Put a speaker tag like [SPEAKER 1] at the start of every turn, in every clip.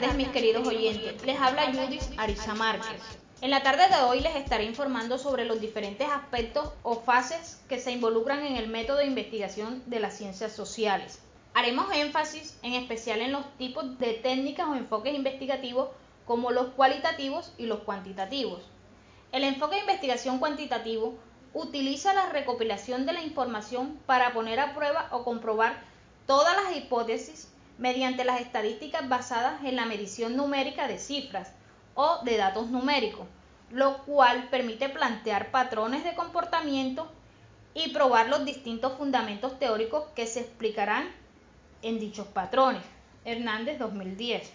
[SPEAKER 1] tardes, mis queridos oyentes. Les habla Judith Arisa Márquez. En la tarde de hoy les estaré informando sobre los diferentes aspectos o fases que se involucran en el método de investigación de las ciencias sociales. Haremos énfasis en especial en los tipos de técnicas o enfoques investigativos como los cualitativos y los cuantitativos. El enfoque de investigación cuantitativo utiliza la recopilación de la información para poner a prueba o comprobar todas las hipótesis mediante las estadísticas basadas en la medición numérica de cifras o de datos numéricos, lo cual permite plantear patrones de comportamiento y probar los distintos fundamentos teóricos que se explicarán en dichos patrones. Hernández 2010.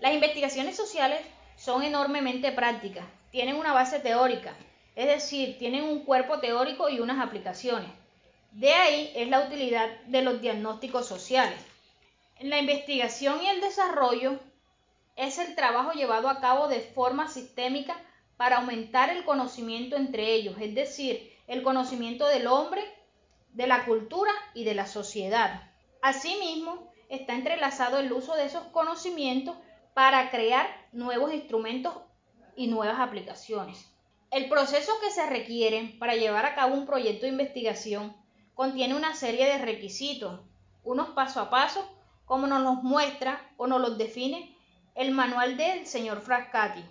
[SPEAKER 1] Las investigaciones sociales son enormemente prácticas, tienen una base teórica, es decir, tienen un cuerpo teórico y unas aplicaciones. De ahí es la utilidad de los diagnósticos sociales. La investigación y el desarrollo es el trabajo llevado a cabo de forma sistémica para aumentar el conocimiento entre ellos, es decir, el conocimiento del hombre, de la cultura y de la sociedad. Asimismo, está entrelazado el uso de esos conocimientos para crear nuevos instrumentos y nuevas aplicaciones. El proceso que se requiere para llevar a cabo un proyecto de investigación contiene una serie de requisitos, unos paso a paso, como nos los muestra o nos los define el manual del señor Frascati,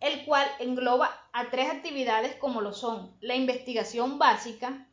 [SPEAKER 1] el cual engloba a tres actividades como lo son la investigación básica,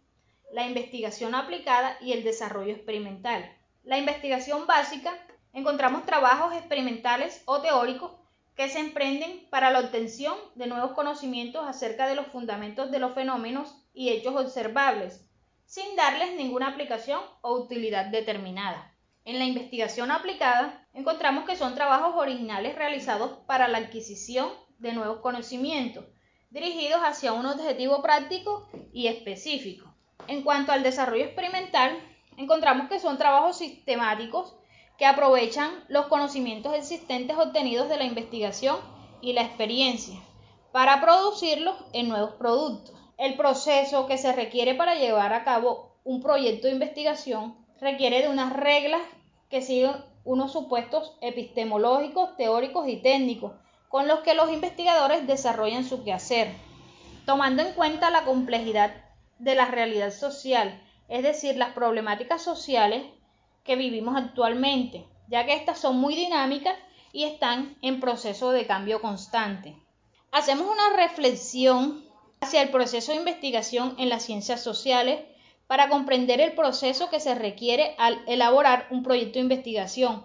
[SPEAKER 1] la investigación aplicada y el desarrollo experimental. La investigación básica encontramos trabajos experimentales o teóricos que se emprenden para la obtención de nuevos conocimientos acerca de los fundamentos de los fenómenos y hechos observables, sin darles ninguna aplicación o utilidad determinada. En la investigación aplicada encontramos que son trabajos originales realizados para la adquisición de nuevos conocimientos, dirigidos hacia un objetivo práctico y específico. En cuanto al desarrollo experimental, encontramos que son trabajos sistemáticos que aprovechan los conocimientos existentes obtenidos de la investigación y la experiencia para producirlos en nuevos productos. El proceso que se requiere para llevar a cabo un proyecto de investigación requiere de unas reglas que siguen unos supuestos epistemológicos, teóricos y técnicos con los que los investigadores desarrollan su quehacer, tomando en cuenta la complejidad de la realidad social, es decir, las problemáticas sociales que vivimos actualmente, ya que estas son muy dinámicas y están en proceso de cambio constante. Hacemos una reflexión hacia el proceso de investigación en las ciencias sociales para comprender el proceso que se requiere al elaborar un proyecto de investigación,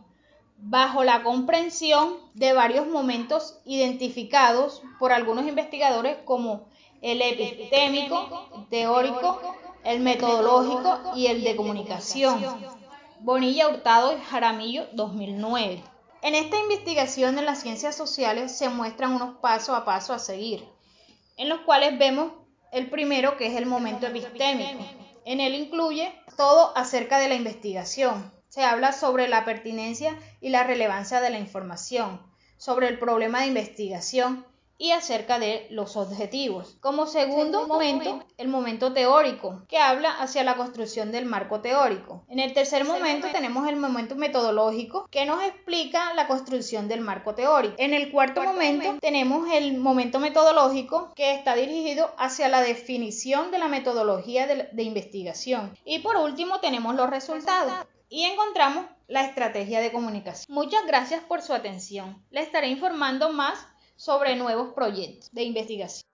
[SPEAKER 1] bajo la comprensión de varios momentos identificados por algunos investigadores como el epistémico, el teórico, el metodológico y el de comunicación. Bonilla Hurtado y Jaramillo 2009. En esta investigación en las ciencias sociales se muestran unos pasos a paso a seguir en los cuales vemos el primero que es el momento epistémico. En él incluye todo acerca de la investigación. Se habla sobre la pertinencia y la relevancia de la información, sobre el problema de investigación y acerca de los objetivos. Como segundo momento, el momento teórico, que habla hacia la construcción del marco teórico. En el tercer momento tenemos el momento metodológico, que nos explica la construcción del marco teórico. En el cuarto momento tenemos el momento metodológico, que está dirigido hacia la definición de la metodología de, de investigación. Y por último tenemos los resultados. Y encontramos la estrategia de comunicación. Muchas gracias por su atención. Le estaré informando más sobre nuevos proyectos de investigación.